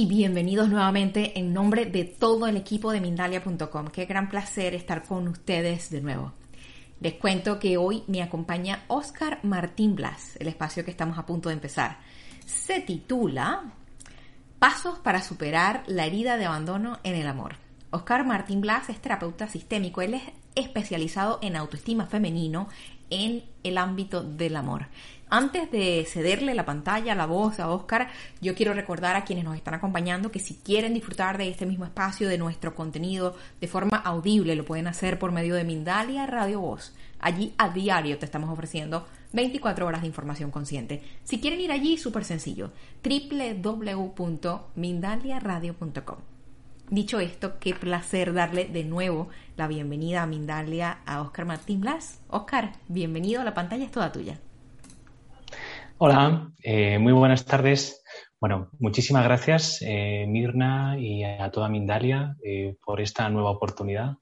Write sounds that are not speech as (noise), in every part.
Y bienvenidos nuevamente en nombre de todo el equipo de Mindalia.com. Qué gran placer estar con ustedes de nuevo. Les cuento que hoy me acompaña Oscar Martín Blas, el espacio que estamos a punto de empezar. Se titula Pasos para superar la herida de abandono en el amor. Oscar Martín Blas es terapeuta sistémico. Él es especializado en autoestima femenino en el ámbito del amor. Antes de cederle la pantalla, la voz a Oscar, yo quiero recordar a quienes nos están acompañando que si quieren disfrutar de este mismo espacio, de nuestro contenido de forma audible, lo pueden hacer por medio de Mindalia Radio Voz. Allí a diario te estamos ofreciendo 24 horas de información consciente. Si quieren ir allí, súper sencillo, www.mindaliaradio.com. Dicho esto, qué placer darle de nuevo la bienvenida a Mindalia a Oscar Martín Blas. Oscar, bienvenido, la pantalla es toda tuya. Hola, eh, muy buenas tardes. Bueno, muchísimas gracias, eh, Mirna, y a toda Mindalia eh, por esta nueva oportunidad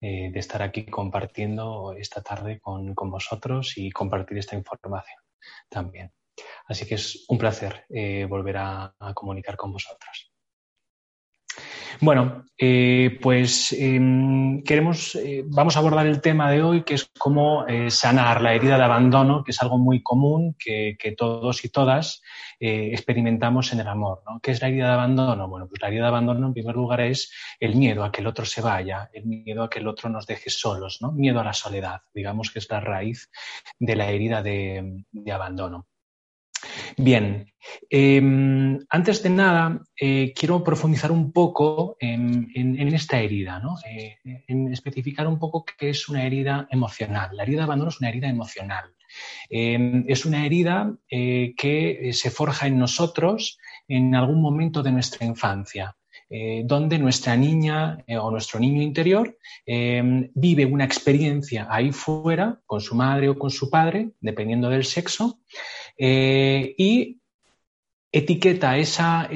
de estar aquí compartiendo esta tarde con, vosotros y compartir esta información también. Así que es un placer volver a comunicar con vosotros. Bueno, eh, pues em, queremos, eh, vamos a abordar el tema de hoy, que es cómo eh, sanar la herida de abandono, que es algo muy común que, todos y todas experimentamos en el amor. ¿no? ¿Qué es la herida de abandono? Bueno, pues la herida de abandono, en primer lugar, es el miedo a que el otro se vaya, el miedo a que el otro nos deje solos, ¿no? Miedo a la soledad, digamos que es la raíz de la herida de abandono. Bien, em, antes de nada, eh, quiero profundizar un poco en, esta herida, ¿no? Eh, en especificar un poco qué es una herida emocional. La herida de abandono es una herida emocional. Em, es una herida eh, que se forja en nosotros en algún momento de nuestra infancia. Donde nuestra niña o nuestro niño interior em, vive una experiencia ahí fuera con su madre o con su padre, dependiendo del sexo, eh, y etiqueta esa,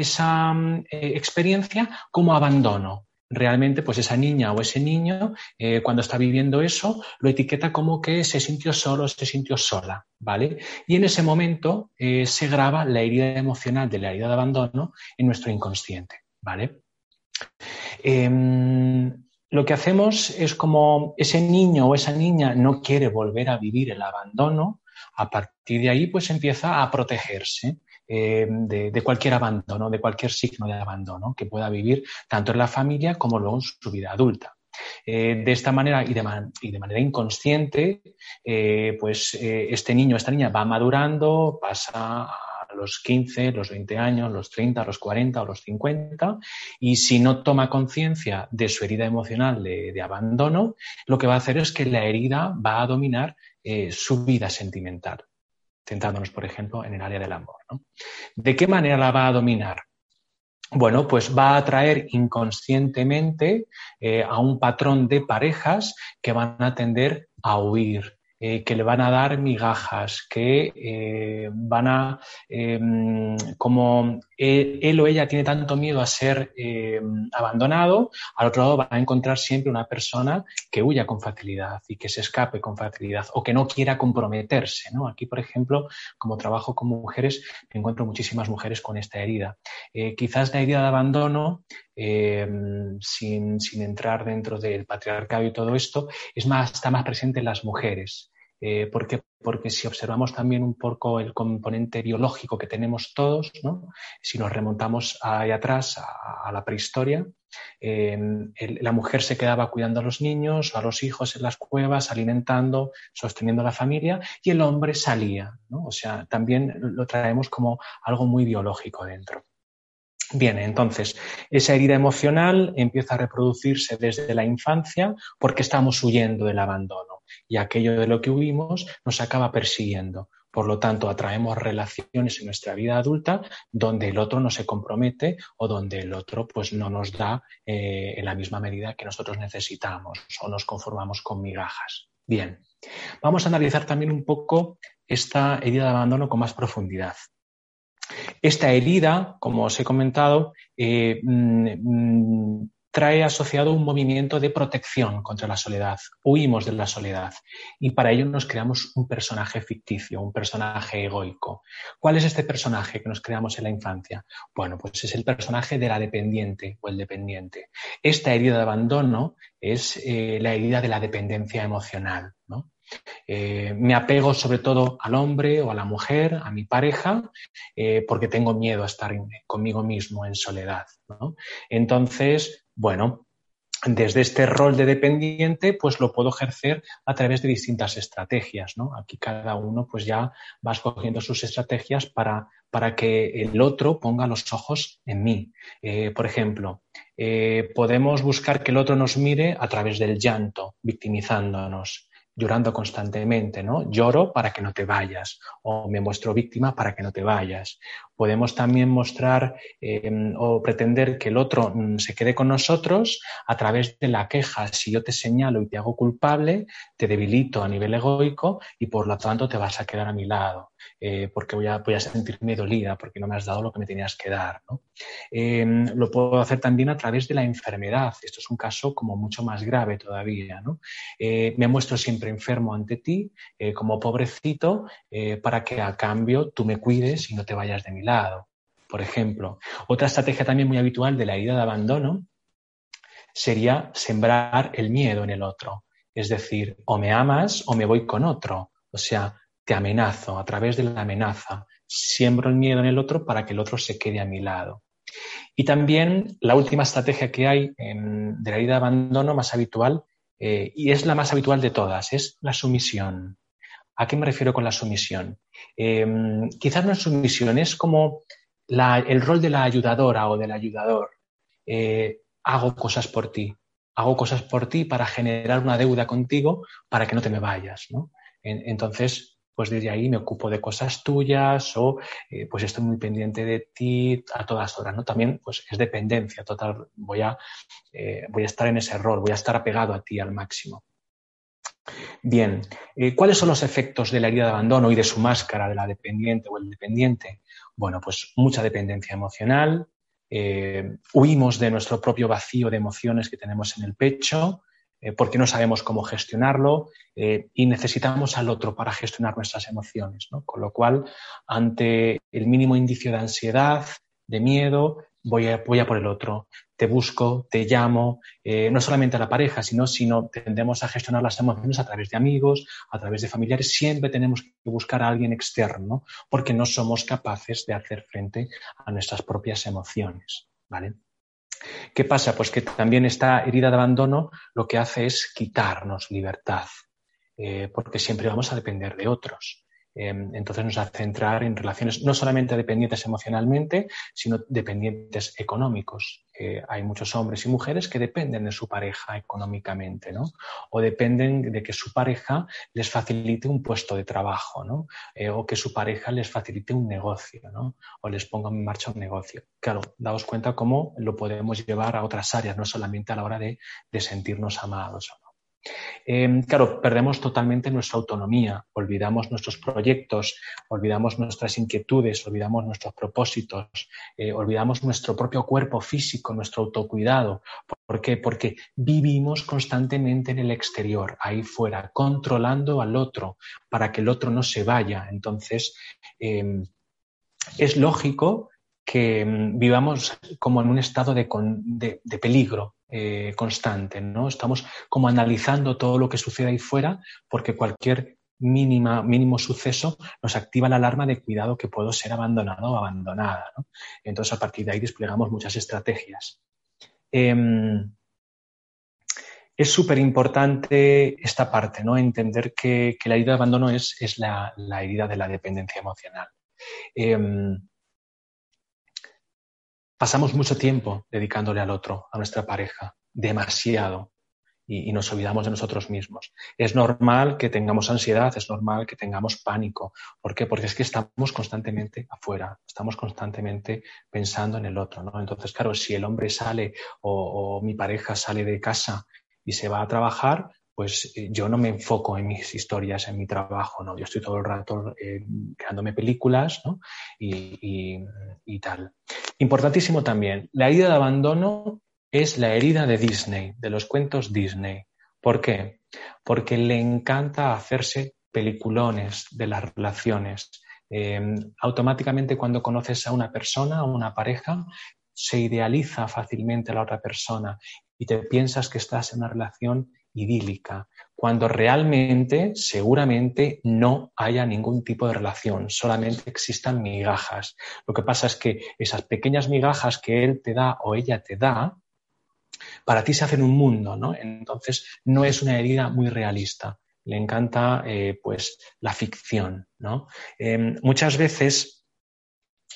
mm, eh, experiencia como abandono. Realmente, pues esa niña o ese niño, eh, cuando está viviendo eso, lo etiqueta como que se sintió solo, se sintió sola, ¿vale? Y en ese momento se graba la herida emocional de la herida de abandono en nuestro inconsciente, ¿vale? Em, lo que hacemos es como ese niño o esa niña no quiere volver a vivir el abandono, a partir de ahí, pues empieza a protegerse eh, de, cualquier abandono, de cualquier signo de abandono que pueda vivir tanto en la familia como luego en su vida adulta. Eh, de esta manera y de, manera inconsciente, eh, pues este niño, esta niña va madurando, pasa a los 15, los 20 años, los 30, los 40 o los 50, y si no toma conciencia de su herida emocional de, abandono, lo que va a hacer es que la herida va a dominar eh, su vida sentimental, centrándonos, por ejemplo, en el área del amor. ¿De qué manera la va a dominar? Bueno, pues va a atraer inconscientemente eh, a un patrón de parejas que van a tender a huir, eh, que le van a dar migajas, que eh, van a, em, como él, o ella tiene tanto miedo a ser em, abandonado, al otro lado va a encontrar siempre una persona que huya con facilidad y que se escape con facilidad o que no quiera comprometerse. ¿no? Aquí, por ejemplo, como trabajo con mujeres, encuentro muchísimas mujeres con esta herida. Eh, quizás la herida de abandono em, sin, sin, entrar dentro del patriarcado y todo esto, es más, está más presente en las mujeres. Eh. Porque si observamos también un poco el componente biológico que tenemos todos, ¿no? si nos remontamos ahí atrás a, la prehistoria, eh, la mujer se quedaba cuidando a los niños, a los hijos en las cuevas, alimentando, sosteniendo a la familia, y el hombre salía. ¿no? O sea, también lo traemos como algo muy biológico dentro. Bien, entonces, esa herida emocional empieza a reproducirse desde la infancia porque estamos huyendo del abandono y aquello de lo que huimos nos acaba persiguiendo. Por lo tanto, atraemos relaciones en nuestra vida adulta donde el otro no se compromete o donde el otro pues, no nos da eh, en la misma medida que nosotros necesitamos o nos conformamos con migajas. Bien, vamos a analizar también un poco esta herida de abandono con más profundidad. Esta herida, como os he comentado, eh, mm, mm, trae asociado un movimiento de protección contra la soledad. Huimos de la soledad y para ello nos creamos un personaje ficticio, un personaje egoico. ¿Cuál es este personaje que nos creamos en la infancia? Bueno, pues es el personaje de la dependiente o el dependiente. Esta herida de abandono es eh, la herida de la dependencia emocional. ¿no? Eh, me apego sobre todo al hombre o a la mujer, a mi pareja, eh, porque tengo miedo a estar conmigo mismo en soledad. Entonces, bueno, desde este rol de dependiente, pues lo puedo ejercer a través de distintas estrategias, Aquí cada uno pues ya va escogiendo sus estrategias para, para que el otro ponga los ojos en mí. Eh, por ejemplo, podemos buscar que el otro nos mire a través del llanto, victimizándonos llorando constantemente, ¿no? Lloro para que no te vayas o me muestro víctima para que no te vayas. Podemos también mostrar em, o pretender que el otro mm, se quede con nosotros a través de la queja. Si yo te señalo y te hago culpable, te debilito a nivel egoico y por lo tanto te vas a quedar a mi lado. Eh, porque voy a, sentirme dolida porque no me has dado lo que me tenías que dar. Em, lo puedo hacer también a través de la enfermedad. Esto es un caso como mucho más grave todavía. Eh, me muestro siempre enfermo ante ti, eh, como pobrecito, para que a cambio tú me cuides y no te vayas de mi lado. Por ejemplo, otra estrategia también muy habitual de la herida de abandono sería sembrar el miedo en el otro. Es decir, o me amas o me voy con otro. O sea, te amenazo, a través de la amenaza, siembro el miedo en el otro para que el otro se quede a mi lado. Y también la última estrategia que hay de la herida de abandono más habitual, eh, y es la más habitual de todas, es la sumisión. ¿A qué me refiero con la sumisión? Em, quizás no es sumisión, es como el rol de la ayudadora o del ayudador. Eh, hago cosas por ti, hago cosas por ti para generar una deuda contigo para que no te me vayas. entonces, pues desde ahí me ocupo de cosas tuyas o eh, pues estoy muy pendiente de ti a todas horas, ¿no? También pues es dependencia total, voy a, eh, voy a estar en ese rol, voy a estar apegado a ti al máximo. Bien, eh, ¿cuáles son los efectos de la herida de abandono y de su máscara de la dependiente o el dependiente? Bueno, pues mucha dependencia emocional, huimos de nuestro propio vacío de emociones que tenemos en el pecho, eh, porque no sabemos cómo gestionarlo eh, y necesitamos al otro para gestionar nuestras emociones. Con lo cual, ante el mínimo indicio de ansiedad, de miedo, voy a, voy por el otro. Te busco, te llamo, eh, no solamente a la pareja, sino, sino tendemos a gestionar las emociones a través de amigos, a través de familiares. Siempre tenemos que buscar a alguien externo porque no somos capaces de hacer frente a nuestras propias emociones. ¿vale? ¿Qué pasa? Pues que también esta herida de abandono lo que hace es quitarnos libertad, eh, porque siempre vamos a depender de otros. Em, entonces nos hace entrar en relaciones no solamente dependientes emocionalmente, sino dependientes económicos. Eh, hay muchos hombres y mujeres que dependen de su pareja económicamente, ¿no? O dependen de que su pareja les facilite un puesto de trabajo, ¿no? Eh, o que su pareja les facilite un negocio, ¿no? O les ponga en marcha un negocio. Claro, daos cuenta cómo lo podemos llevar a otras áreas, no solamente a la hora de, de sentirnos amados. Em, claro, perdemos totalmente nuestra autonomía, olvidamos nuestros proyectos, olvidamos nuestras inquietudes, olvidamos nuestros propósitos, eh, olvidamos nuestro propio cuerpo físico, nuestro autocuidado. ¿Por qué? Porque vivimos constantemente en el exterior, ahí fuera, controlando al otro para que el otro no se vaya. Entonces, em, es lógico que em, vivamos como en un estado de peligro, eh, constante, ¿no? Estamos como analizando todo lo que sucede ahí fuera porque cualquier mínima, mínimo suceso nos activa la alarma de cuidado que puedo ser abandonado o abandonada. Entonces, a partir de ahí desplegamos muchas estrategias. Em, es súper importante esta parte, ¿no? Entender que, la herida de abandono es, la, herida de la dependencia emocional. Em, pasamos mucho tiempo dedicándole al otro, a nuestra pareja, demasiado y, nos olvidamos de nosotros mismos. Es normal que tengamos ansiedad, es normal que tengamos pánico. ¿Por qué? Porque es que estamos constantemente afuera, estamos constantemente pensando en el otro. ¿no? Entonces, claro, si el hombre sale o, mi pareja sale de casa y se va a trabajar, pues eh, yo no me enfoco en mis historias, en mi trabajo, ¿no? Yo estoy todo el rato eh, creándome películas, ¿no? Y, y, tal. Importantísimo también, la idea de abandono es la herida de Disney, de los cuentos Disney. ¿Por qué? Porque le encanta hacerse peliculones de las relaciones. Em, automáticamente cuando conoces a una persona, a una pareja, se idealiza fácilmente a la otra persona y te piensas que estás en una relación idílica, cuando realmente, seguramente, no haya ningún tipo de relación, solamente existan migajas. Lo que pasa es que esas pequeñas migajas que él te da o ella te da, para ti se hacen un mundo, ¿no? Entonces no es una herida muy realista. Le encanta, eh, pues, la ficción, ¿no? Em, muchas veces,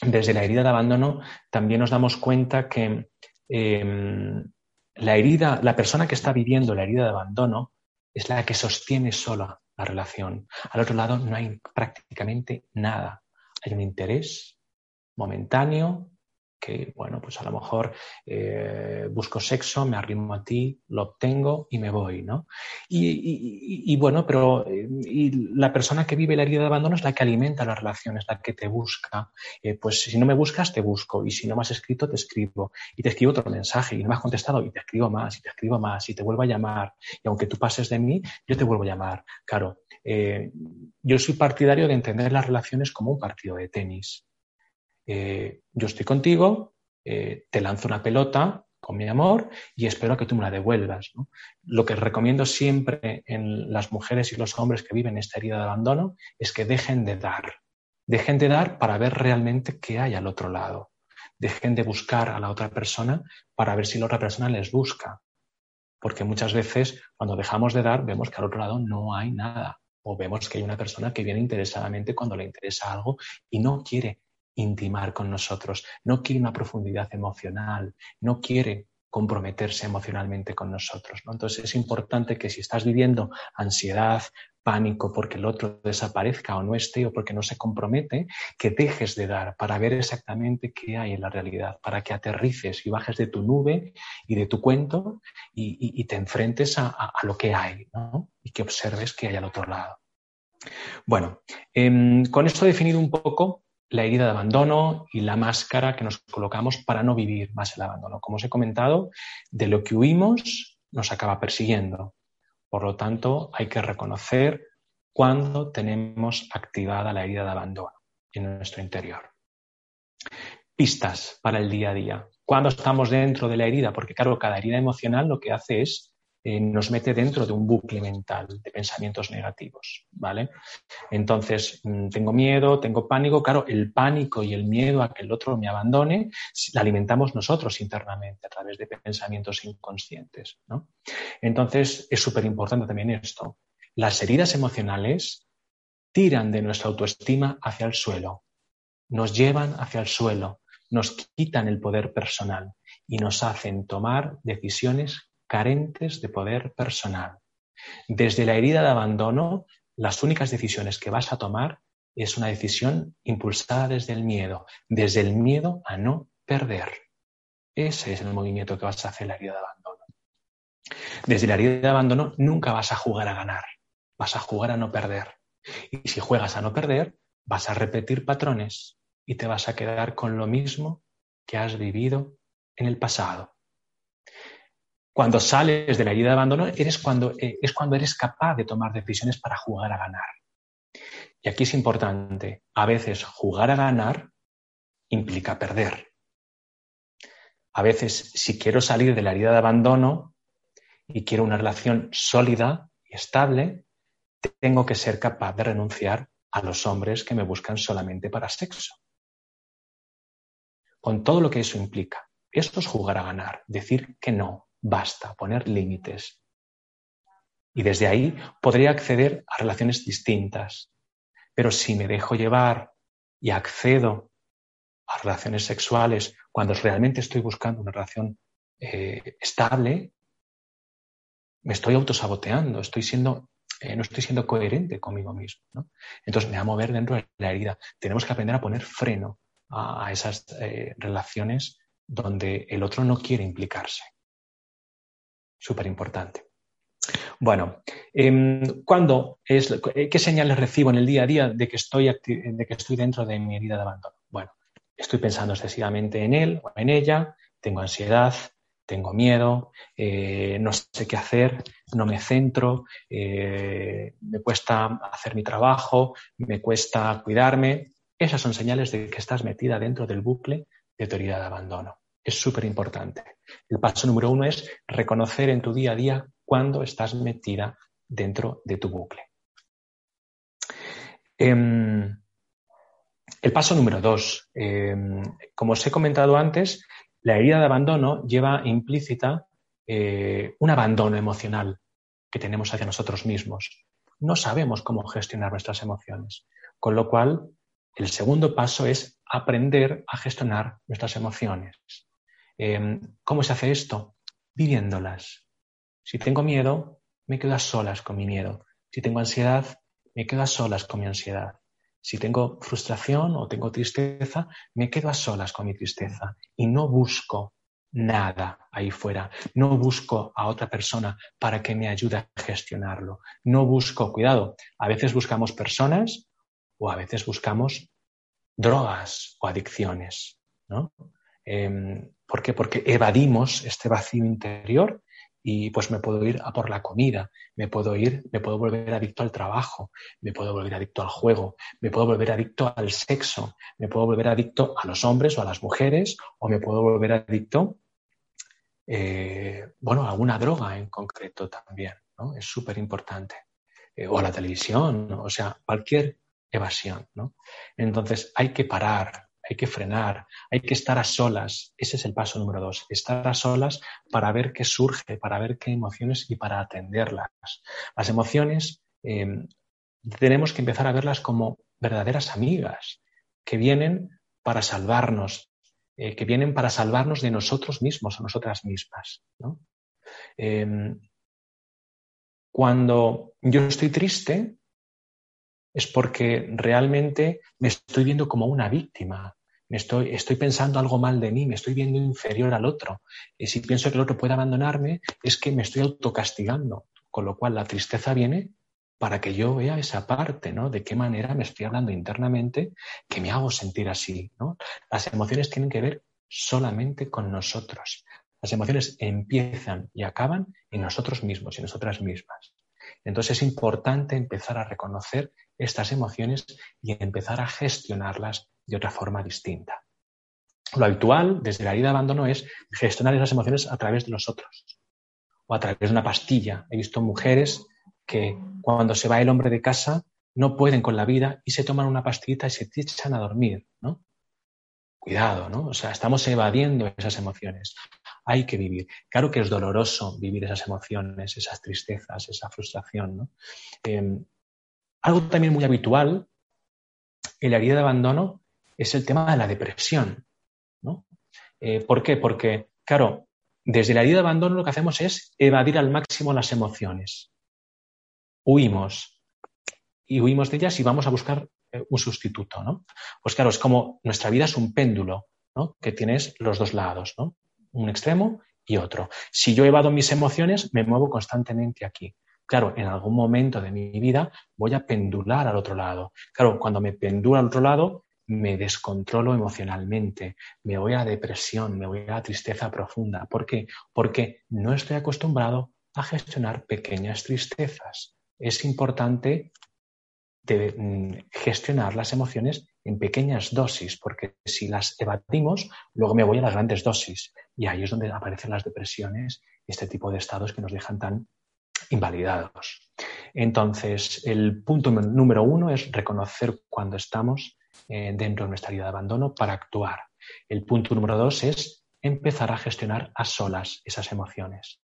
desde la herida de abandono, también nos damos cuenta que em, la herida, la persona que está viviendo la herida de abandono es la que sostiene sola la relación. Al otro lado no hay prácticamente nada. Hay un interés momentáneo, que, bueno, pues a lo mejor eh, busco sexo, me arrimo a ti, lo obtengo y me voy, ¿no? Y, bueno, pero eh, la persona que vive la herida de abandono es la que alimenta las relaciones, la que te busca. Eh, pues si no me buscas, te busco, y si no me has escrito, te escribo, y te escribo otro mensaje, y no me has contestado, y te escribo más, y te escribo más, y te vuelvo a llamar, y aunque tú pases de mí, yo te vuelvo a llamar. Claro, yo soy partidario de entender las relaciones como un partido de tenis. Eh, yo estoy contigo, eh, te lanzo una pelota con mi amor y espero que tú me la devuelvas. Lo que recomiendo siempre en las mujeres y los hombres que viven esta herida de abandono es que dejen de dar. Dejen de dar para ver realmente qué hay al otro lado. Dejen de buscar a la otra persona para ver si la otra persona les busca. Porque muchas veces cuando dejamos de dar vemos que al otro lado no hay nada. O vemos que hay una persona que viene interesadamente cuando le interesa algo y no quiere intimar con nosotros, no quiere una profundidad emocional, no quiere comprometerse emocionalmente con nosotros. Entonces es importante que si estás viviendo ansiedad, pánico porque el otro desaparezca o no esté o porque no se compromete, que dejes de dar para ver exactamente qué hay en la realidad, para que aterrices y bajes de tu nube y de tu cuento y, te enfrentes a, lo que hay y que observes qué hay al otro lado. Bueno, em, con esto definido un poco la herida de abandono y la máscara que nos colocamos para no vivir más el abandono. Como os he comentado, de lo que huimos nos acaba persiguiendo. Por lo tanto, hay que reconocer cuando tenemos activada la herida de abandono en nuestro interior. Pistas para el día a día. Cuando estamos dentro de la herida, porque claro, cada herida emocional lo que hace es eh, nos mete dentro de un bucle mental de pensamientos negativos, ¿vale? Entonces, mm, tengo miedo, tengo pánico, claro, el pánico y el miedo a que el otro me abandone, la alimentamos nosotros internamente a través de pensamientos inconscientes, ¿no? Entonces, es súper importante también esto. Las heridas emocionales tiran de nuestra autoestima hacia el suelo, nos llevan hacia el suelo, nos quitan el poder personal y nos hacen tomar decisiones carentes de poder personal. Desde la herida de abandono, las únicas decisiones que vas a tomar es una decisión impulsada desde el miedo, desde el miedo a no perder. Ese es el movimiento que vas a hacer en la herida de abandono. Desde la herida de abandono nunca vas a jugar a ganar, vas a jugar a no perder. Y si juegas a no perder, vas a repetir patrones y te vas a quedar con lo mismo que has vivido en el pasado. Cuando sales de la herida de abandono eres cuando, eh, es cuando eres capaz de tomar decisiones para jugar a ganar. Y aquí es importante, a veces jugar a ganar implica perder. A veces, si quiero salir de la herida de abandono y quiero una relación sólida y estable, tengo que ser capaz de renunciar a los hombres que me buscan solamente para sexo. Con todo lo que eso implica. Esto es jugar a ganar, decir que no, basta, poner límites. Y desde ahí podría acceder a relaciones distintas. Pero si me dejo llevar y accedo a relaciones sexuales cuando realmente estoy buscando una relación eh, estable, me estoy autosaboteando, estoy siendo, eh, no estoy siendo coherente conmigo mismo. Entonces me va a mover dentro de la herida. Tenemos que aprender a poner freno a, esas eh, relaciones donde el otro no quiere implicarse. Súper importante. Bueno, em, es, ¿qué señales recibo en el día a día de que, estoy de que estoy dentro de mi herida de abandono? Bueno, estoy pensando excesivamente en él o en ella, tengo ansiedad, tengo miedo, eh, no sé qué hacer, no me centro, eh, me cuesta hacer mi trabajo, me cuesta cuidarme. Esas son señales de que estás metida dentro del bucle de teoría de abandono. Es súper importante. El paso número uno es reconocer en tu día a día cuando estás metida dentro de tu bucle. Em, el paso número dos, em, como os he comentado antes, la herida de abandono lleva implícita eh, un abandono emocional que tenemos hacia nosotros mismos. No sabemos cómo gestionar nuestras emociones, con lo cual el segundo paso es aprender a gestionar nuestras emociones. Em, ¿Cómo se hace esto? Viviéndolas. Si tengo miedo, me quedo a solas con mi miedo. Si tengo ansiedad, me quedo a solas con mi ansiedad. Si tengo frustración o tengo tristeza, me quedo a solas con mi tristeza y no busco nada ahí fuera. No busco a otra persona para que me ayude a gestionarlo. No busco, cuidado, a veces buscamos personas o a veces buscamos drogas o adicciones. ¿no? Em, ¿Por qué? Porque evadimos este vacío interior y pues me puedo ir a por la comida, me puedo ir, me puedo volver adicto al trabajo, me puedo volver adicto al juego, me puedo volver adicto al sexo, me puedo volver adicto a los hombres o a las mujeres o me puedo volver adicto, eh, bueno, a alguna droga en concreto también, ¿no? Es súper importante. Eh, o a la televisión, o sea, cualquier evasión, ¿no? Entonces hay que parar, hay que frenar, hay que estar a solas. Ese es el paso número dos, estar a solas para ver qué surge, para ver qué emociones y para atenderlas. Las emociones em, tenemos que empezar a verlas como verdaderas amigas que vienen para salvarnos, eh, que vienen para salvarnos de nosotros mismos o nosotras mismas. Em, cuando yo estoy triste, es porque realmente me estoy viendo como una víctima, estoy, estoy pensando algo mal de mí, me estoy viendo inferior al otro. Y si pienso que el otro puede abandonarme, es que me estoy autocastigando. Con lo cual la tristeza viene para que yo vea esa parte, ¿no? De qué manera me estoy hablando internamente que me hago sentir así, ¿no? Las emociones tienen que ver solamente con nosotros. Las emociones empiezan y acaban en nosotros mismos y nosotras mismas. Entonces es importante empezar a reconocer estas emociones y empezar a gestionarlas de otra forma distinta. Lo habitual desde la herida de abandono es gestionar esas emociones a través de los otros o a través de una pastilla. He visto mujeres que cuando se va el hombre de casa no pueden con la vida y se toman una pastillita y se echan a dormir, ¿no? Cuidado, ¿no? O sea, estamos evadiendo esas emociones. Hay que vivir. Claro que es doloroso vivir esas emociones, esas tristezas, esa frustración. Em, algo también muy habitual en la herida de abandono es el tema de la depresión. ¿no? Eh, ¿Por qué? Porque, claro, desde la herida de abandono lo que hacemos es evadir al máximo las emociones. Huimos. Y huimos de ellas y vamos a buscar eh, un sustituto. ¿no? Pues claro, es como nuestra vida es un péndulo, ¿no? que tienes los dos lados, ¿no? un extremo y otro. Si yo evado mis emociones, me muevo constantemente aquí. Claro, en algún momento de mi vida voy a pendular al otro lado. Claro, cuando me pendulo al otro lado, me descontrolo emocionalmente, me voy a depresión, me voy a tristeza profunda. ¿Por qué? Porque no estoy acostumbrado a gestionar pequeñas tristezas. Es importante mm, gestionar las emociones en pequeñas dosis, porque si las evadimos, luego me voy a las grandes dosis. Y ahí es donde aparecen las depresiones y este tipo de estados que nos dejan tan invalidados. Entonces, el punto número uno es reconocer cuando estamos eh, dentro de nuestra vida de abandono para actuar. El punto número dos es empezar a gestionar a solas esas emociones.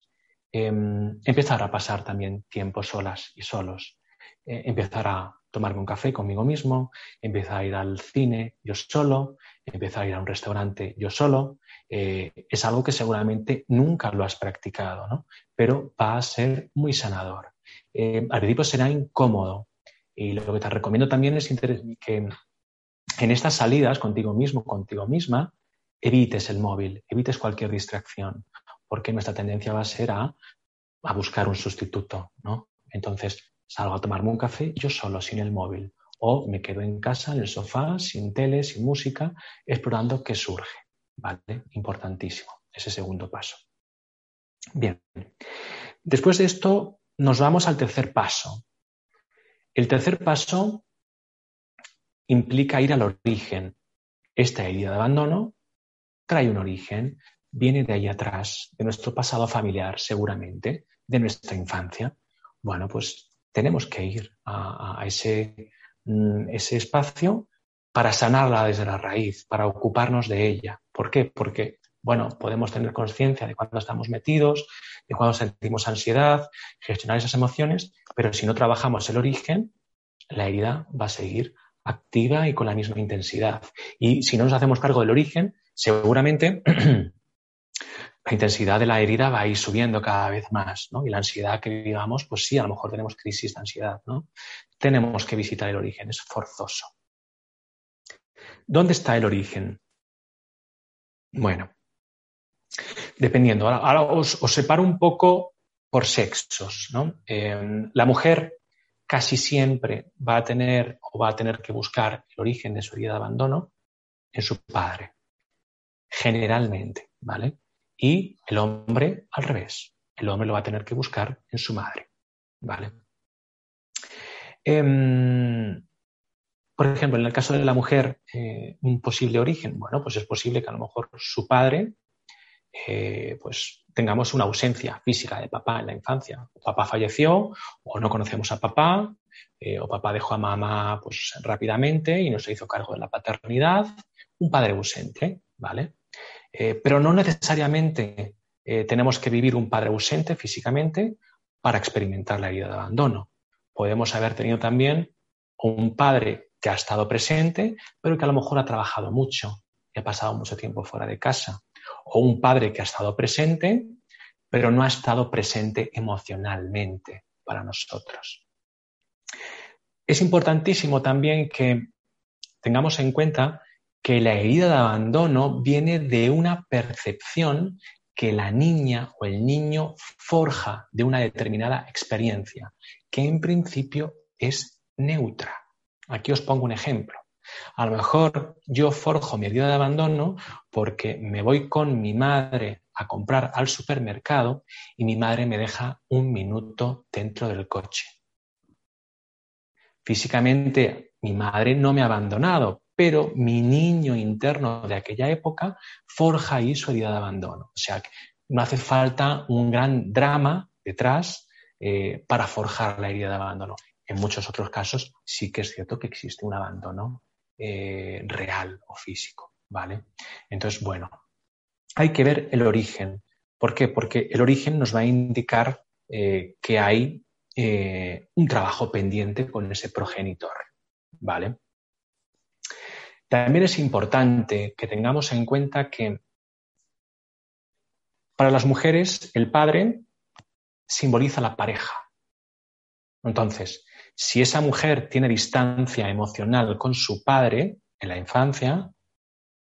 Em, empezar a pasar también tiempo solas y solos. Eh, empezar a tomarme un café conmigo mismo, empezar a ir al cine yo solo, empezar a ir a un restaurante yo solo. Eh, es algo que seguramente nunca lo has practicado, ¿no? pero va a ser muy sanador. Al principio será incómodo y lo que te recomiendo también es que en estas salidas contigo mismo, contigo misma, evites el móvil, evites cualquier distracción, porque nuestra tendencia va a ser a, buscar un sustituto, ¿no? Entonces, salgo a tomarme un café yo solo, sin el móvil, o me quedo en casa, en el sofá, sin tele, sin música, explorando qué surge, ¿vale? Importantísimo, ese segundo paso. Bien, después de esto nos vamos al tercer paso. El tercer paso implica ir al origen. Esta herida de abandono trae un origen, viene de ahí atrás, de nuestro pasado familiar, seguramente, de nuestra infancia. Bueno, pues tenemos que ir a, ese, mm, ese espacio para sanarla desde la raíz, para ocuparnos de ella. ¿Por qué? Porque, bueno, podemos tener conciencia de cuando estamos metidos, de cuando sentimos ansiedad, gestionar esas emociones, pero si no trabajamos el origen, la herida va a seguir activa y con la misma intensidad. Y si no nos hacemos cargo del origen, seguramente (clears throat) la intensidad de la herida va a ir subiendo cada vez más, ¿no? Y la ansiedad que vivamos, pues sí, a lo mejor tenemos crisis de ansiedad, ¿no? Tenemos que visitar el origen, es forzoso. ¿Dónde está el origen? Bueno, dependiendo. Ahora, os, separo un poco por sexos, ¿no? Eh, la mujer casi siempre va a tener o va a tener que buscar el origen de su herida de abandono en su padre, generalmente, ¿vale? Y el hombre al revés. El hombre lo va a tener que buscar en su madre. ¿Vale? Em, por ejemplo, en el caso de la mujer, eh, un posible origen, bueno, pues es posible que a lo mejor su padre, eh, pues tengamos una ausencia física de papá en la infancia. papá falleció, o no conocemos a papá, eh, o papá dejó a mamá pues rápidamente y no se hizo cargo de la paternidad. Un padre ausente, ¿vale? Eh, pero no necesariamente eh, tenemos que vivir un padre ausente físicamente para experimentar la herida de abandono. Podemos haber tenido también un padre que ha estado presente, pero que a lo mejor ha trabajado mucho y ha pasado mucho tiempo fuera de casa. O un padre que ha estado presente, pero no ha estado presente emocionalmente para nosotros. Es importantísimo también que tengamos en cuenta que la herida de abandono viene de una percepción que la niña o el niño forja de una determinada experiencia, que en principio es neutra. Aquí os pongo un ejemplo. A lo mejor yo forjo mi herida de abandono porque me voy con mi madre a comprar al supermercado y mi madre me deja un minuto dentro del coche. Físicamente mi madre no me ha abandonado, pero mi niño interno de aquella época forja ahí su herida de abandono. O sea, no hace falta un gran drama detrás eh, para forjar la herida de abandono. En muchos otros casos sí que es cierto que existe un abandono eh, real o físico, ¿vale? Entonces, bueno, hay que ver el origen. ¿Por qué? Porque el origen nos va a indicar eh, que hay un trabajo pendiente con ese progenitor, ¿vale? También es importante que tengamos en cuenta que para las mujeres el padre simboliza la pareja. Entonces, si esa mujer tiene distancia emocional con su padre en la infancia,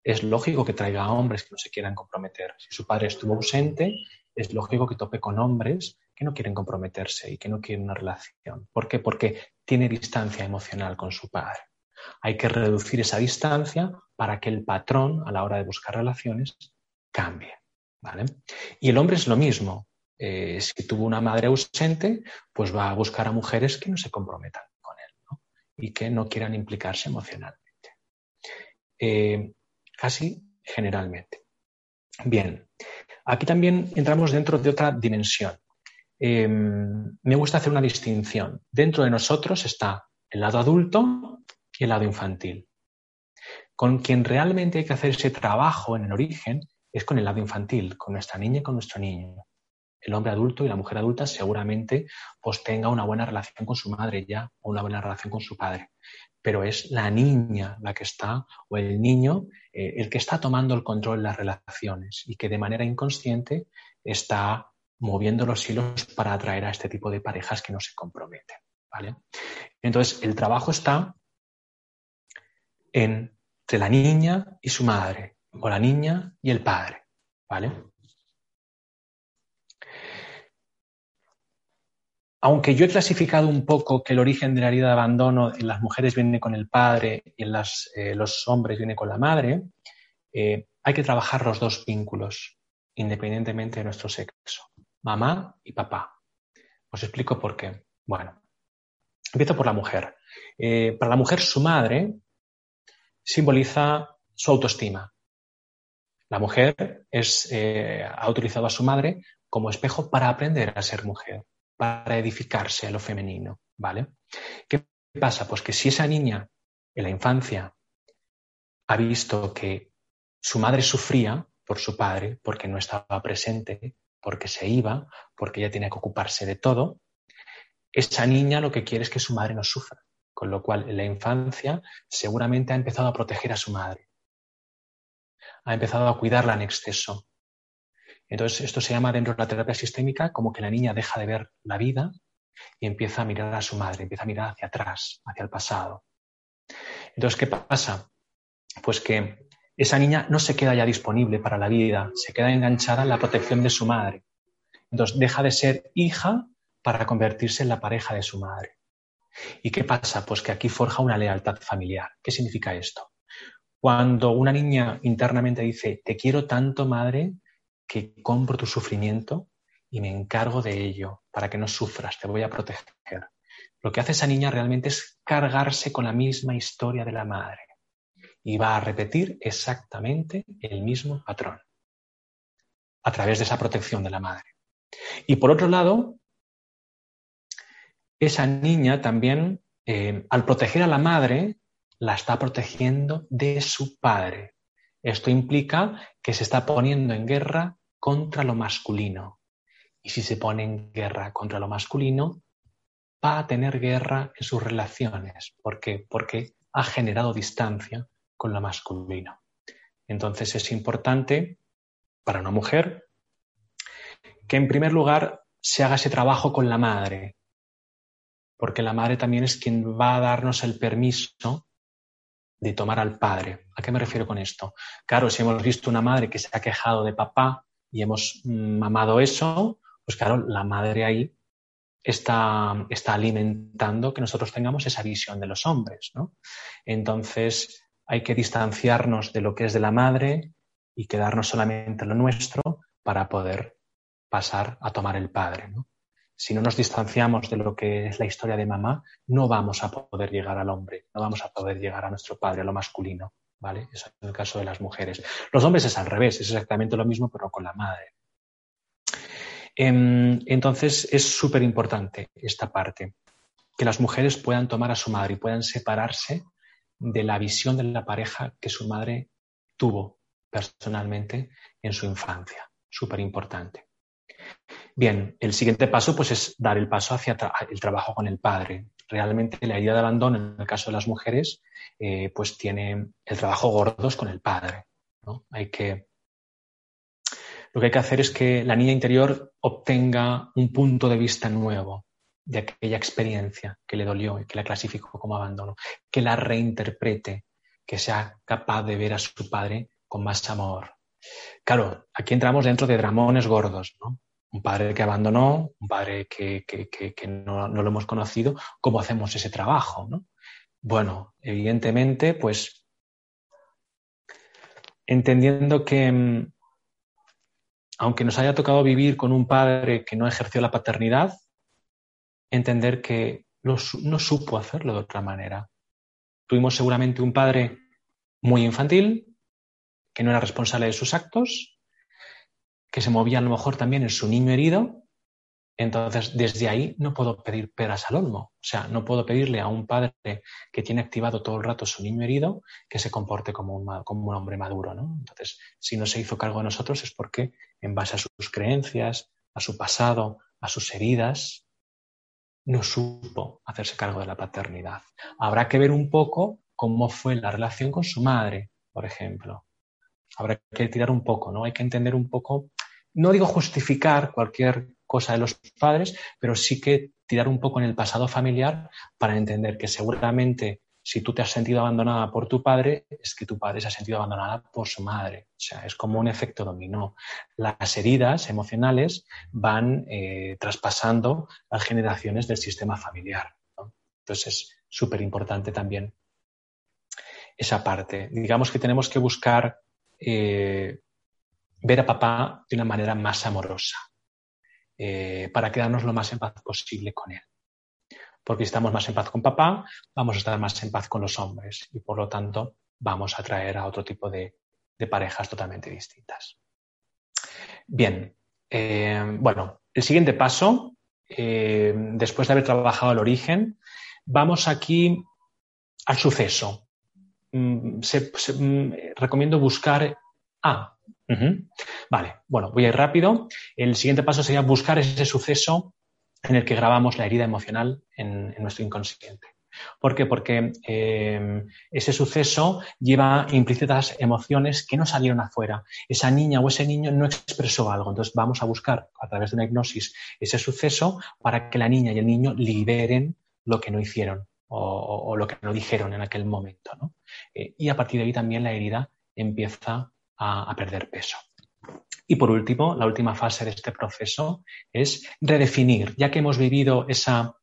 es lógico que traiga a hombres que no se quieran comprometer. Si su padre estuvo ausente, es lógico que tope con hombres que no quieren comprometerse y que no quieren una relación. ¿Por qué? Porque tiene distancia emocional con su padre. Hay que reducir esa distancia para que el patrón a la hora de buscar relaciones cambie. Y el hombre es lo mismo. Eh, si tuvo una madre ausente, pues va a buscar a mujeres que no se comprometan con él y que no quieran implicarse emocionalmente. Eh, casi generalmente. Bien, aquí también entramos dentro de otra dimensión. em, me gusta hacer una distinción. Dentro de nosotros está el lado adulto y el lado infantil. Con quien realmente hay que hacer ese trabajo en el origen es con el lado infantil, con nuestra niña y con nuestro niño. El hombre adulto y la mujer adulta seguramente pues tenga una buena relación con su madre ya o una buena relación con su padre. Pero es la niña la que está, o el niño, eh, el que está tomando el control de las relaciones y que de manera inconsciente está moviendo los hilos para atraer a este tipo de parejas que no se comprometen. ¿vale? Entonces, el trabajo está entre la niña y su madre, o la niña y el padre. ¿vale? Aunque yo he clasificado un poco que el origen de la herida de abandono en las mujeres viene con el padre y en eh, los hombres viene con la madre, eh, hay que trabajar los dos vínculos, independientemente de nuestro sexo, mamá y papá. Os explico por qué. Bueno, empiezo por la mujer. Eh, para la mujer, su madre simboliza su autoestima. La mujer ha utilizado a su madre como espejo para aprender a ser mujer para edificarse a lo femenino, ¿vale? ¿Qué pasa? Pues que si esa niña en la infancia ha visto que su madre sufría por su padre, porque no estaba presente, porque se iba, porque ella tenía que ocuparse de todo, esa niña lo que quiere es que su madre no sufra. Con lo cual, en la infancia seguramente ha empezado a proteger a su madre. Ha empezado a cuidarla en exceso. Entonces, esto se llama dentro de la terapia sistémica como que la niña deja de ver la vida y empieza a mirar a su madre, empieza a mirar hacia atrás, hacia el pasado. Entonces, ¿qué pasa? Pues que esa niña no se queda ya disponible para la vida, se queda enganchada en la protección de su madre. Entonces, deja de ser hija para convertirse en la pareja de su madre. ¿Y qué pasa? Pues que aquí forja una lealtad familiar. ¿Qué significa esto? Cuando una niña internamente dice, te quiero tanto, madre, que compro tu sufrimiento y me encargo de ello para que no sufras, te voy a proteger. Lo que hace esa niña realmente es cargarse con la misma historia de la madre y va a repetir exactamente el mismo patrón a través de esa protección de la madre. Y por otro lado, esa niña también, eh, al proteger a la madre, la está protegiendo de su padre. Esto implica que se está poniendo en guerra contra lo masculino. Y si se pone en guerra contra lo masculino, va a tener guerra en sus relaciones. ¿Por qué? Porque ha generado distancia con lo masculino. Entonces es importante para una mujer que en primer lugar se haga ese trabajo con la madre, porque la madre también es quien va a darnos el permiso de tomar al padre. ¿A qué me refiero con esto? Claro, si hemos visto una madre que se ha quejado de papá y hemos mamado eso, pues claro, la madre ahí está, está alimentando que nosotros tengamos esa visión de los hombres, ¿no? Entonces hay que distanciarnos de lo que es de la madre y quedarnos solamente en lo nuestro para poder pasar a tomar el padre, ¿no? Si no nos distanciamos de lo que es la historia de mamá, no vamos a poder llegar al hombre, no vamos a poder llegar a nuestro padre, a lo masculino. ¿Vale? Eso es el caso de las mujeres. Los hombres es al revés, es exactamente lo mismo, pero con la madre. Em, entonces es súper importante esta parte, que las mujeres puedan tomar a su madre y puedan separarse de la visión de la pareja que su madre tuvo personalmente en su infancia. Súper importante. Bien, el siguiente paso pues es dar el paso hacia el trabajo con el padre. Realmente la herida de abandono en el caso de las mujeres eh, pues tiene el trabajo gordos con el padre. Hay que, lo que hay que hacer es que la niña interior obtenga un punto de vista nuevo de aquella experiencia que le dolió y que la clasificó como abandono, que la reinterprete, que sea capaz de ver a su padre con más amor. Claro, aquí entramos dentro de dramones gordos, ¿no? Un padre que abandonó, un padre que, no, no, lo hemos conocido, ¿cómo hacemos ese trabajo? ¿no? Bueno, evidentemente, pues entendiendo que mm, aunque nos haya tocado vivir con un padre que no ejerció la paternidad, entender que no supo hacerlo de otra manera. Tuvimos seguramente un padre muy infantil, que no era responsable de sus actos, que se movía a lo mejor también en su niño herido, Entonces, desde ahí no puedo pedir peras al olmo. O sea, no puedo pedirle a un padre que tiene activado todo el rato su niño herido que se comporte como un, como un hombre maduro, ¿no? Entonces, si no se hizo cargo de nosotros es porque, en base a sus creencias, a su pasado, a sus heridas, no supo hacerse cargo de la paternidad. Habrá que ver un poco cómo fue la relación con su madre, por ejemplo. Habrá que tirar un poco, ¿no? Hay que entender un poco, no digo justificar cualquier cosa de los padres, pero sí que tirar un poco en el pasado familiar para entender que seguramente si tú te has sentido abandonada por tu padre, es que tu padre se ha sentido abandonada por su madre. O sea, es como un efecto dominó. Las heridas emocionales van eh, traspasando las generaciones del sistema familiar. Entonces es súper importante también esa parte. Digamos que tenemos que buscar eh, ver a papá de una manera más amorosa. Eh, para quedarnos lo más en paz posible con él. Porque si estamos más en paz con papá, vamos a estar más en paz con los hombres y por lo tanto vamos a atraer a otro tipo de, parejas totalmente distintas. Bien, eh, bueno, el siguiente paso, eh, después de haber trabajado el origen, vamos aquí al suceso. Mm, mm, recomiendo buscar A, Vale, bueno, voy a ir rápido. El siguiente paso sería buscar ese suceso en el que grabamos la herida emocional en, nuestro inconsciente. ¿Por qué? Porque em, ese suceso lleva implícitas emociones que no salieron afuera. Esa niña o ese niño no expresó algo. Entonces vamos a buscar a través de una hipnosis ese suceso para que la niña y el niño liberen lo que no hicieron o, lo que no dijeron en aquel momento. Eh, y a partir de ahí también la herida empieza a, perder peso. Y por último, la última fase de este proceso es redefinir, ya que hemos vivido esa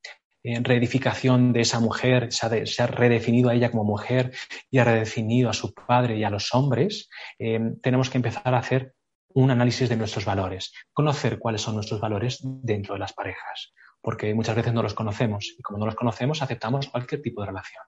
eh, reedificación de esa mujer, se ha, redefinido a ella como mujer y ha redefinido a su padre y a los hombres, eh, tenemos que empezar a hacer un análisis de nuestros valores, conocer cuáles son nuestros valores dentro de las parejas, porque muchas veces no los conocemos y como no los conocemos aceptamos cualquier tipo de relación.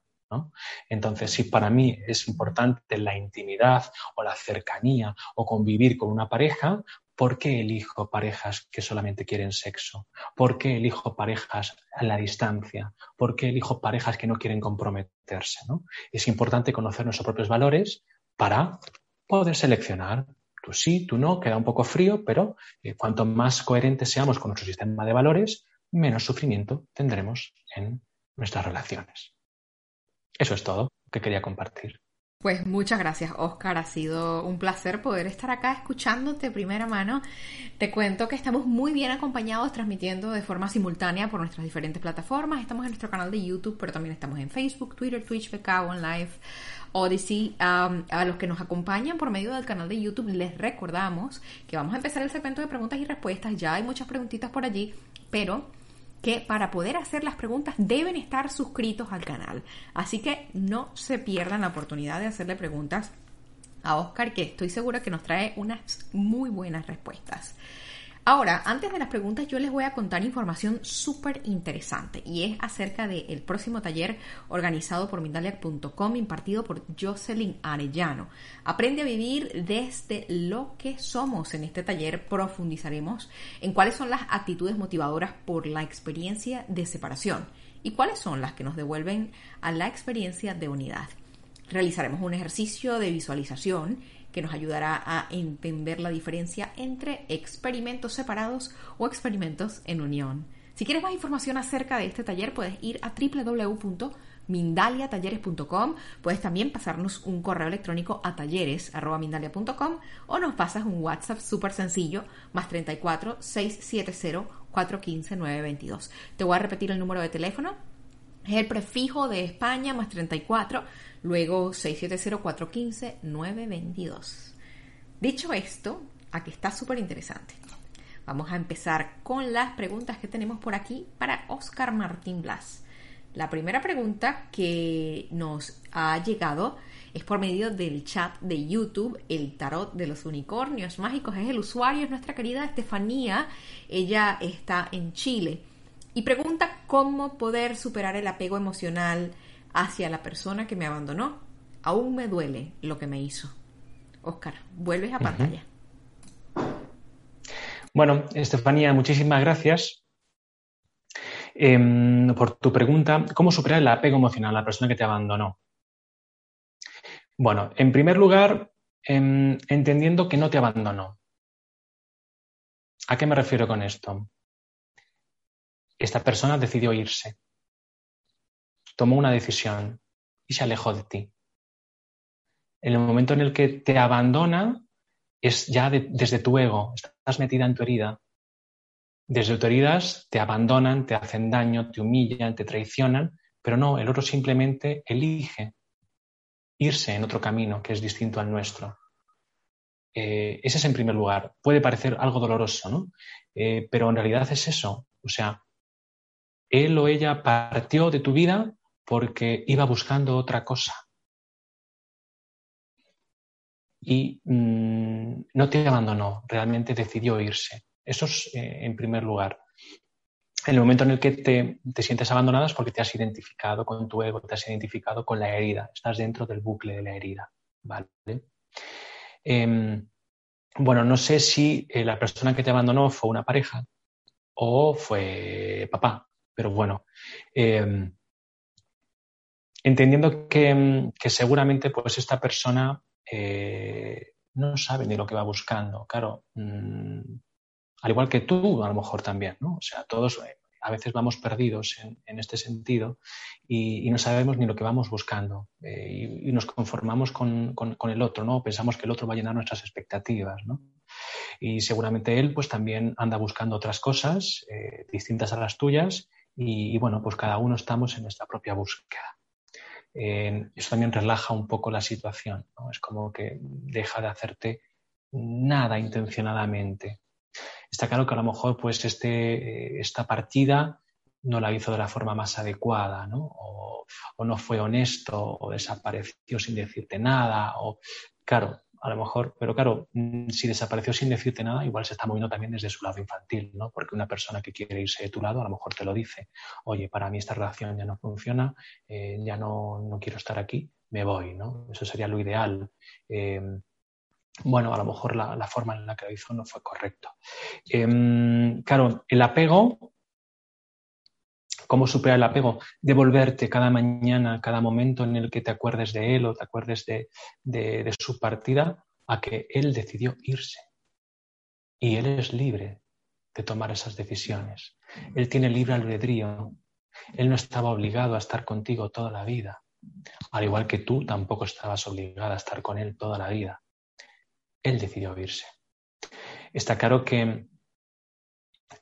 Entonces, si para mí es importante la intimidad o la cercanía o convivir con una pareja, ¿por qué elijo parejas que solamente quieren sexo? ¿Por qué elijo parejas a la distancia? ¿Por qué elijo parejas que no quieren comprometerse? Es importante conocer nuestros propios valores para poder seleccionar. Tú sí, tú no, queda un poco frío, pero eh, cuanto más coherentes seamos con nuestro sistema de valores, menos sufrimiento tendremos en nuestras relaciones. Eso es todo que quería compartir. Pues muchas gracias, Oscar. Ha sido un placer poder estar acá escuchándote de primera mano. Te cuento que estamos muy bien acompañados transmitiendo de forma simultánea por nuestras diferentes plataformas. Estamos en nuestro canal de YouTube, pero también estamos en Facebook, Twitter, Twitch, VK, OnLive, Odyssey. a los que nos acompañan por medio del canal de YouTube, les recordamos que vamos a empezar el segmento de preguntas y respuestas. Ya hay muchas preguntitas por allí, pero que para poder hacer las preguntas deben estar suscritos al canal. Así que no se pierdan la oportunidad de hacerle preguntas a Oscar, que estoy segura que nos trae unas muy buenas respuestas. Ahora, antes de las preguntas, yo les voy a contar información súper interesante y es acerca del próximo taller organizado por Mindalia.com impartido por Jocelyn Arellano. Aprende a vivir desde lo que somos. En este taller profundizaremos en cuáles son las actitudes motivadoras por la experiencia de separación y cuáles son las que nos devuelven a la experiencia de unidad. Realizaremos un ejercicio de visualización que nos ayudará a entender la diferencia entre experimentos separados o experimentos en unión. Si quieres más información acerca de este taller, puedes ir a www.mindaliatalleres.com. Puedes también pasarnos un correo electrónico a talleres.mindalia.com o nos pasas un WhatsApp súper sencillo, más 34 670 415 922. Te voy a repetir el número de teléfono. Es el prefijo de España, más 34 luego 670-415-922. Dicho esto, aquí está súper interesante. Vamos a empezar con las preguntas que tenemos por aquí para Oscar Martín Blas. La primera pregunta que nos ha llegado es por medio del chat de YouTube, el tarot de los unicornios mágicos. Es el usuario, es nuestra querida Estefanía. Ella está en Chile y pregunta cómo poder superar el apego emocional hacia la persona que me abandonó. Aún me duele lo que me hizo. Oscar, vuelves a pantalla. Bueno, Estefanía, muchísimas gracias Em, por tu pregunta, ¿cómo superar el apego emocional a la persona que te abandonó? Bueno, en primer lugar, em, entendiendo que no te abandonó. ¿A qué me refiero con esto? Esta persona decidió irse, tomó una decisión y se alejó de ti. En el momento en el que te abandona, es ya desde tu ego, estás metida en tu herida. Desde tu heridas te abandonan, te hacen daño, te humillan, te traicionan, pero no, el otro simplemente elige irse en otro camino que es distinto al nuestro. Eh, ese es en primer lugar. Puede parecer algo doloroso, ¿no? Eh, pero en realidad es eso. O sea, él o ella partió de tu vida porque iba buscando otra cosa. Y mm, no te abandonó, realmente decidió irse. Eso es eh, en primer lugar. En el momento en el que te, te, sientes abandonada es porque te has identificado con tu ego, te has identificado con la herida, estás dentro del bucle de la herida. ¿vale? Em, bueno, no sé si eh, la persona que te abandonó fue una pareja o fue papá, pero bueno, em, entendiendo que, seguramente pues esta persona eh, no sabe ni lo que va buscando, claro, mm, al igual que tú a lo mejor también, ¿no? O sea, todos eh, a veces vamos perdidos en, este sentido y, no sabemos ni lo que vamos buscando eh, y, nos conformamos con, el otro, ¿no? Pensamos que el otro va a llenar nuestras expectativas, ¿no? Y seguramente él pues también anda buscando otras cosas eh, distintas a las tuyas y, bueno, pues cada uno estamos en nuestra propia búsqueda. Eso también relaja un poco la situación, ¿no? Es como que deja de hacerte nada intencionadamente. Está claro que a lo mejor pues este, eh, esta partida no la hizo de la forma más adecuada, ¿no? O, no fue honesto, o desapareció sin decirte nada, o claro, a lo mejor, pero claro, mm, si desapareció sin decirte nada, igual se está moviendo también desde su lado infantil, ¿no? Porque una persona que quiere irse de tu lado, a lo mejor te lo dice, oye, para mí esta relación ya no funciona, eh, ya no, no, quiero estar aquí, me voy, ¿no? Eso sería lo ideal. Eh, bueno, a lo mejor la, forma en la que lo hizo no fue correcto. Em, claro, el apego, ¿cómo supera el apego? Devolverte cada mañana, cada momento en el que te acuerdes de él o te acuerdes de, de su partida, a que él decidió irse. Y él es libre de tomar esas decisiones. Él tiene libre albedrío. Él no estaba obligado a estar contigo toda la vida. Al igual que tú tampoco estabas obligada a estar con él toda la vida él decidió irse. Está claro que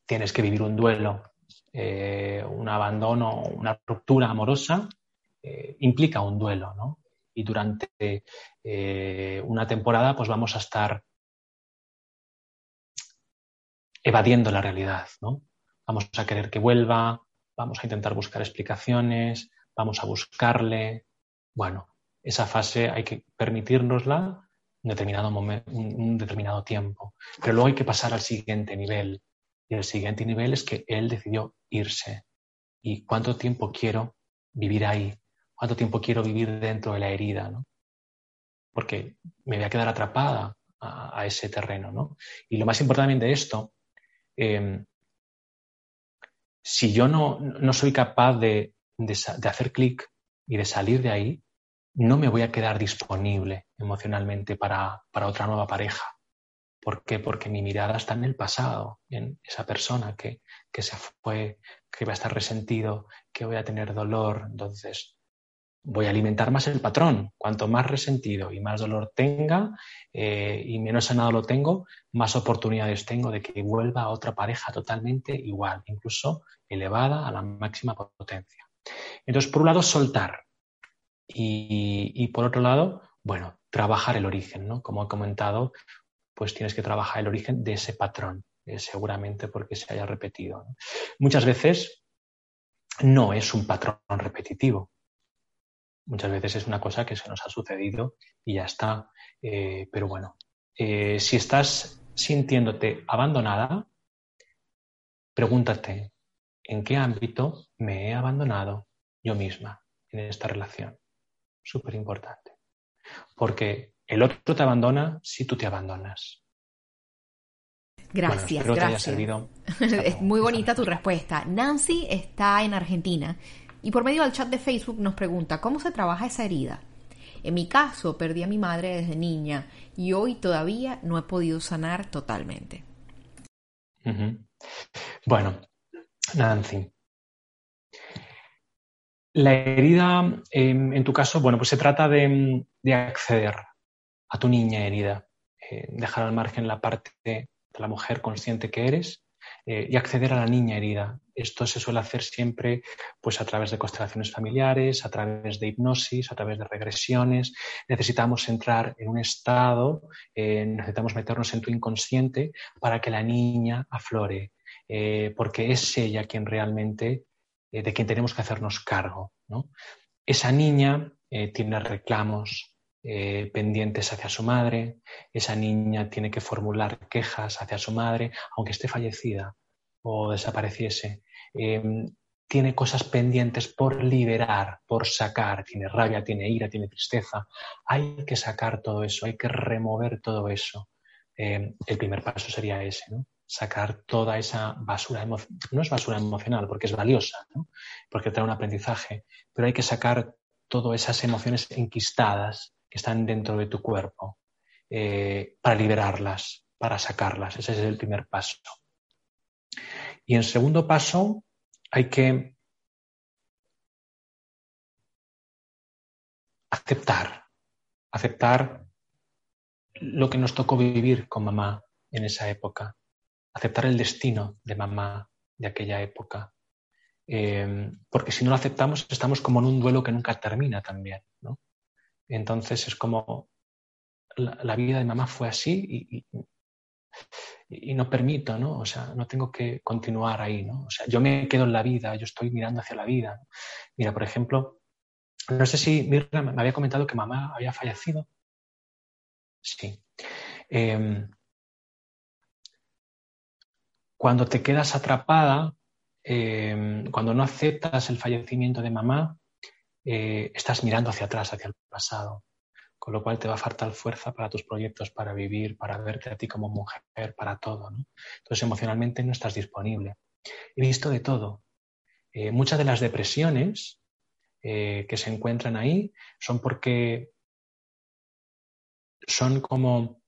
tienes que vivir un duelo, eh, un abandono, una ruptura amorosa, eh, implica un duelo, ¿no? Y durante eh, una temporada, pues vamos a estar evadiendo la realidad, ¿no? Vamos a querer que vuelva, vamos a intentar buscar explicaciones, vamos a buscarle. Bueno, esa fase hay que permitirnosla un determinado, momento, un determinado tiempo. Pero luego hay que pasar al siguiente nivel. Y el siguiente nivel es que él decidió irse. ¿Y cuánto tiempo quiero vivir ahí? ¿Cuánto tiempo quiero vivir dentro de la herida? ¿no? Porque me voy a quedar atrapada a, ese terreno. ¿no? Y lo más importante de esto, em, si yo no, no soy capaz de, de hacer clic y de salir de ahí, no me voy a quedar disponible emocionalmente para, otra nueva pareja. ¿Por qué? Porque mi mirada está en el pasado, en esa persona que, se fue, que va a estar resentido, que voy a tener dolor. Entonces, voy a alimentar más el patrón. Cuanto más resentido y más dolor tenga eh, y menos sanado lo tengo, más oportunidades tengo de que vuelva a otra pareja totalmente igual, incluso elevada a la máxima potencia. Entonces, por un lado, soltar. Y, por otro lado, bueno, trabajar el origen, ¿no? Como he comentado, pues tienes que trabajar el origen de ese patrón, eh, seguramente porque se haya repetido. Muchas veces no es un patrón repetitivo. Muchas veces es una cosa que se nos ha sucedido y ya está. Eh, pero bueno, eh, si estás sintiéndote abandonada, pregúntate, ¿en qué ámbito me he abandonado yo misma en esta relación? súper importante. Porque el otro te abandona si tú te abandonas. Gracias, gracias. (laughs) es muy bonita tu respuesta. Nancy está en Argentina y por medio del chat de Facebook nos pregunta cómo se trabaja esa herida. En mi caso, perdí a mi madre desde niña y hoy todavía no he podido sanar totalmente. Bueno, Nancy. La herida, em, en tu caso, bueno, pues se trata de, acceder a tu niña herida, eh, dejar al margen la parte de la mujer consciente que eres eh, y acceder a la niña herida. Esto se suele hacer siempre pues, a través de constelaciones familiares, a través de hipnosis, a través de regresiones. Necesitamos entrar en un estado, eh, necesitamos meternos en tu inconsciente para que la niña aflore, eh, porque es ella quien realmente, de quien tenemos que hacernos cargo. Esa niña tiene reclamos, pendientes hacia su madre, esa niña tiene que formular quejas hacia su madre, aunque esté fallecida o desapareciese. Em, tiene cosas pendientes por liberar, por sacar, tiene rabia, tiene ira, tiene tristeza. Hay que sacar todo eso, hay que remover todo eso. Em, el primer paso sería ese, ¿no? sacar toda esa basura emocional. No es basura emocional porque es valiosa, porque trae un aprendizaje, pero hay que sacar todas esas emociones enquistadas que están dentro de tu cuerpo eh, para liberarlas, para sacarlas. Ese es el primer paso. Y en segundo paso, hay que aceptar, aceptar lo que nos tocó vivir con mamá en esa época, aceptar el destino de mamá de aquella época. Eh, porque si no lo aceptamos, estamos como en un duelo que nunca termina también. Entonces es como la, vida de mamá fue así y, no permito, ¿no? O sea, no tengo que continuar ahí, ¿no? O sea, yo me quedo en la vida, yo estoy mirando hacia la vida. Mira, por ejemplo, no sé si Mirna me había comentado que mamá había fallecido. Sí. Em, cuando te quedas atrapada, em, cuando no aceptas el fallecimiento de mamá, eh, estás mirando hacia atrás, hacia el pasado con lo cual te va a faltar fuerza para tus proyectos, para vivir, para verte a ti como mujer, para todo. ¿no? Entonces emocionalmente no estás disponible. He visto de todo. Eh, muchas de las depresiones eh, que se encuentran ahí son porque son como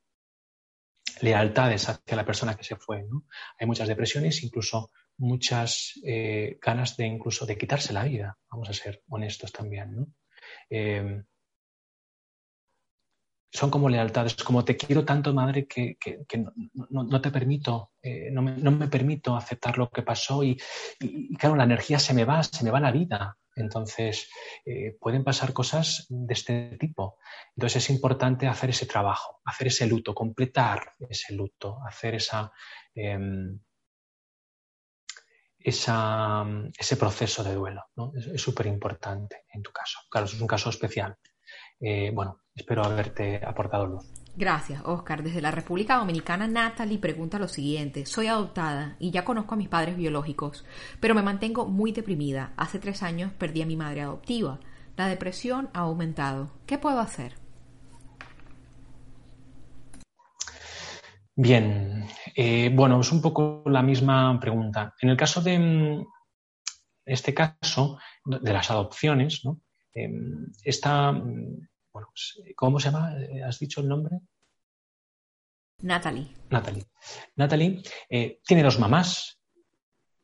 lealtades hacia la persona que se fue. ¿no? Hay muchas depresiones, incluso muchas eh, ganas de incluso de quitarse la vida, vamos a ser honestos también. ¿no? son como lealtades, como te quiero tanto, madre, que, no, te permito, eh, no, me, permito aceptar lo que pasó y, claro, la energía se me va, se me va la vida. Entonces, eh, pueden pasar cosas de este tipo. Entonces, es importante hacer ese trabajo, hacer ese luto, completar ese luto, hacer esa, ese proceso de duelo. Es súper importante en tu caso. Claro, es un caso especial. Eh, bueno, espero haberte aportado luz. Gracias, Oscar. Desde la República Dominicana, Natalie pregunta lo siguiente. Soy adoptada y ya conozco a mis padres biológicos, pero me mantengo muy deprimida. Hace tres años perdí a mi madre adoptiva. La depresión ha aumentado. ¿Qué puedo hacer? Bien, eh, bueno, es un poco la misma pregunta. En el caso de este caso, de las adopciones, ¿no? Em, esta bueno, pues, ¿cómo se llama? Eh, ¿Has dicho el nombre? Natalie. Natalie. Natalie eh, tiene dos mamás.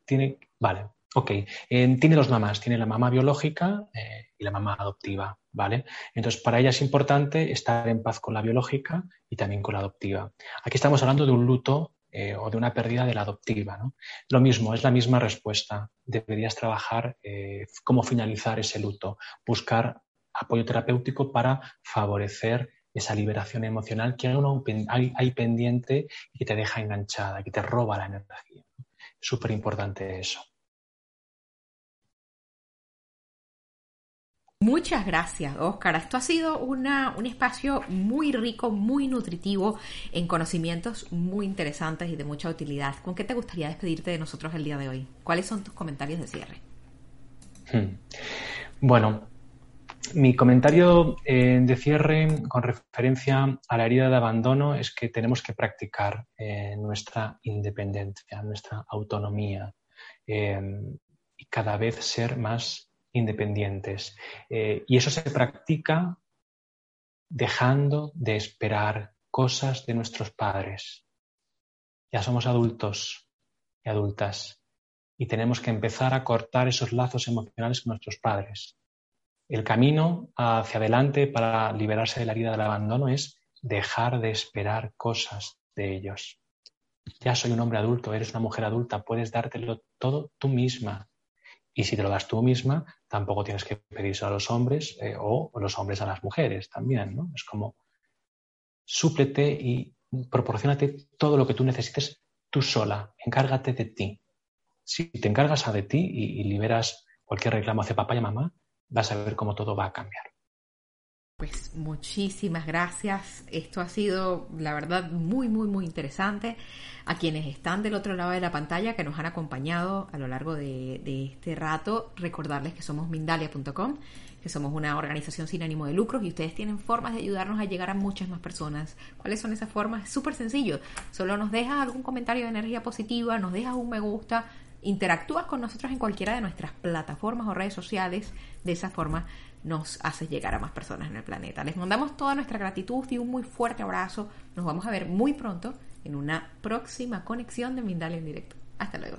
Tiene, vale, ok. Eh, tiene dos mamás. Tiene la mamá biológica y la mamá adoptiva, ¿vale? Entonces, para ella es importante estar en paz con la biológica y también con la adoptiva. Aquí estamos hablando de un luto o de una pérdida de la adoptiva. ¿no? Lo mismo, es la misma respuesta. Deberías trabajar cómo finalizar ese luto, buscar apoyo terapéutico para favorecer esa liberación emocional que hay, hay pendiente y que te deja enganchada, que te roba la energía. Súper importante eso. Muchas gracias, Oscar. Esto ha sido un espacio muy rico, muy nutritivo, en conocimientos muy interesantes y de mucha utilidad. ¿Con qué te gustaría despedirte de nosotros el día de hoy? ¿Cuáles son tus comentarios de cierre? Hmm. Bueno, mi comentario eh, de cierre con referencia a la herida de abandono es que tenemos que practicar eh, nuestra independencia, nuestra autonomía eh, y cada vez ser más independientes. y eso se practica dejando de esperar cosas de nuestros padres. Ya somos adultos y adultas y tenemos que empezar a cortar esos lazos emocionales con nuestros padres el camino hacia adelante para liberarse de la herida del abandono es dejar de esperar cosas de ellos. Ya soy un hombre adulto, eres una mujer adulta, puedes dártelo todo tú misma. Y si te lo das tú misma, tampoco tienes que pedirse a los hombres eh, o los hombres a las mujeres también, ¿no? Es como súplete y proporcionate todo lo que tú necesites tú sola, encárgate de ti. Si te encargas a de ti y, y liberas cualquier reclamo hacia papá y mamá, vas a ver cómo todo va a cambiar. Pues muchísimas gracias. Esto ha sido, la verdad, muy, muy, muy interesante. A quienes están del otro lado de la pantalla, que nos han acompañado a lo largo de, este rato, recordarles que somos Mindalia.com, que somos una organización sin ánimo de lucros y ustedes tienen formas de ayudarnos a llegar a muchas más personas. ¿Cuáles son esas formas? Es súper sencillo. Solo nos dejas algún comentario de energía positiva, nos dejas un me gusta, interactúas con nosotros en cualquiera de nuestras plataformas o redes sociales. De esa forma nos haces llegar a más personas en el planeta. Les mandamos toda nuestra gratitud y un muy fuerte abrazo. Nos vamos a ver muy pronto en una próxima conexión de Mindal en directo. Hasta luego.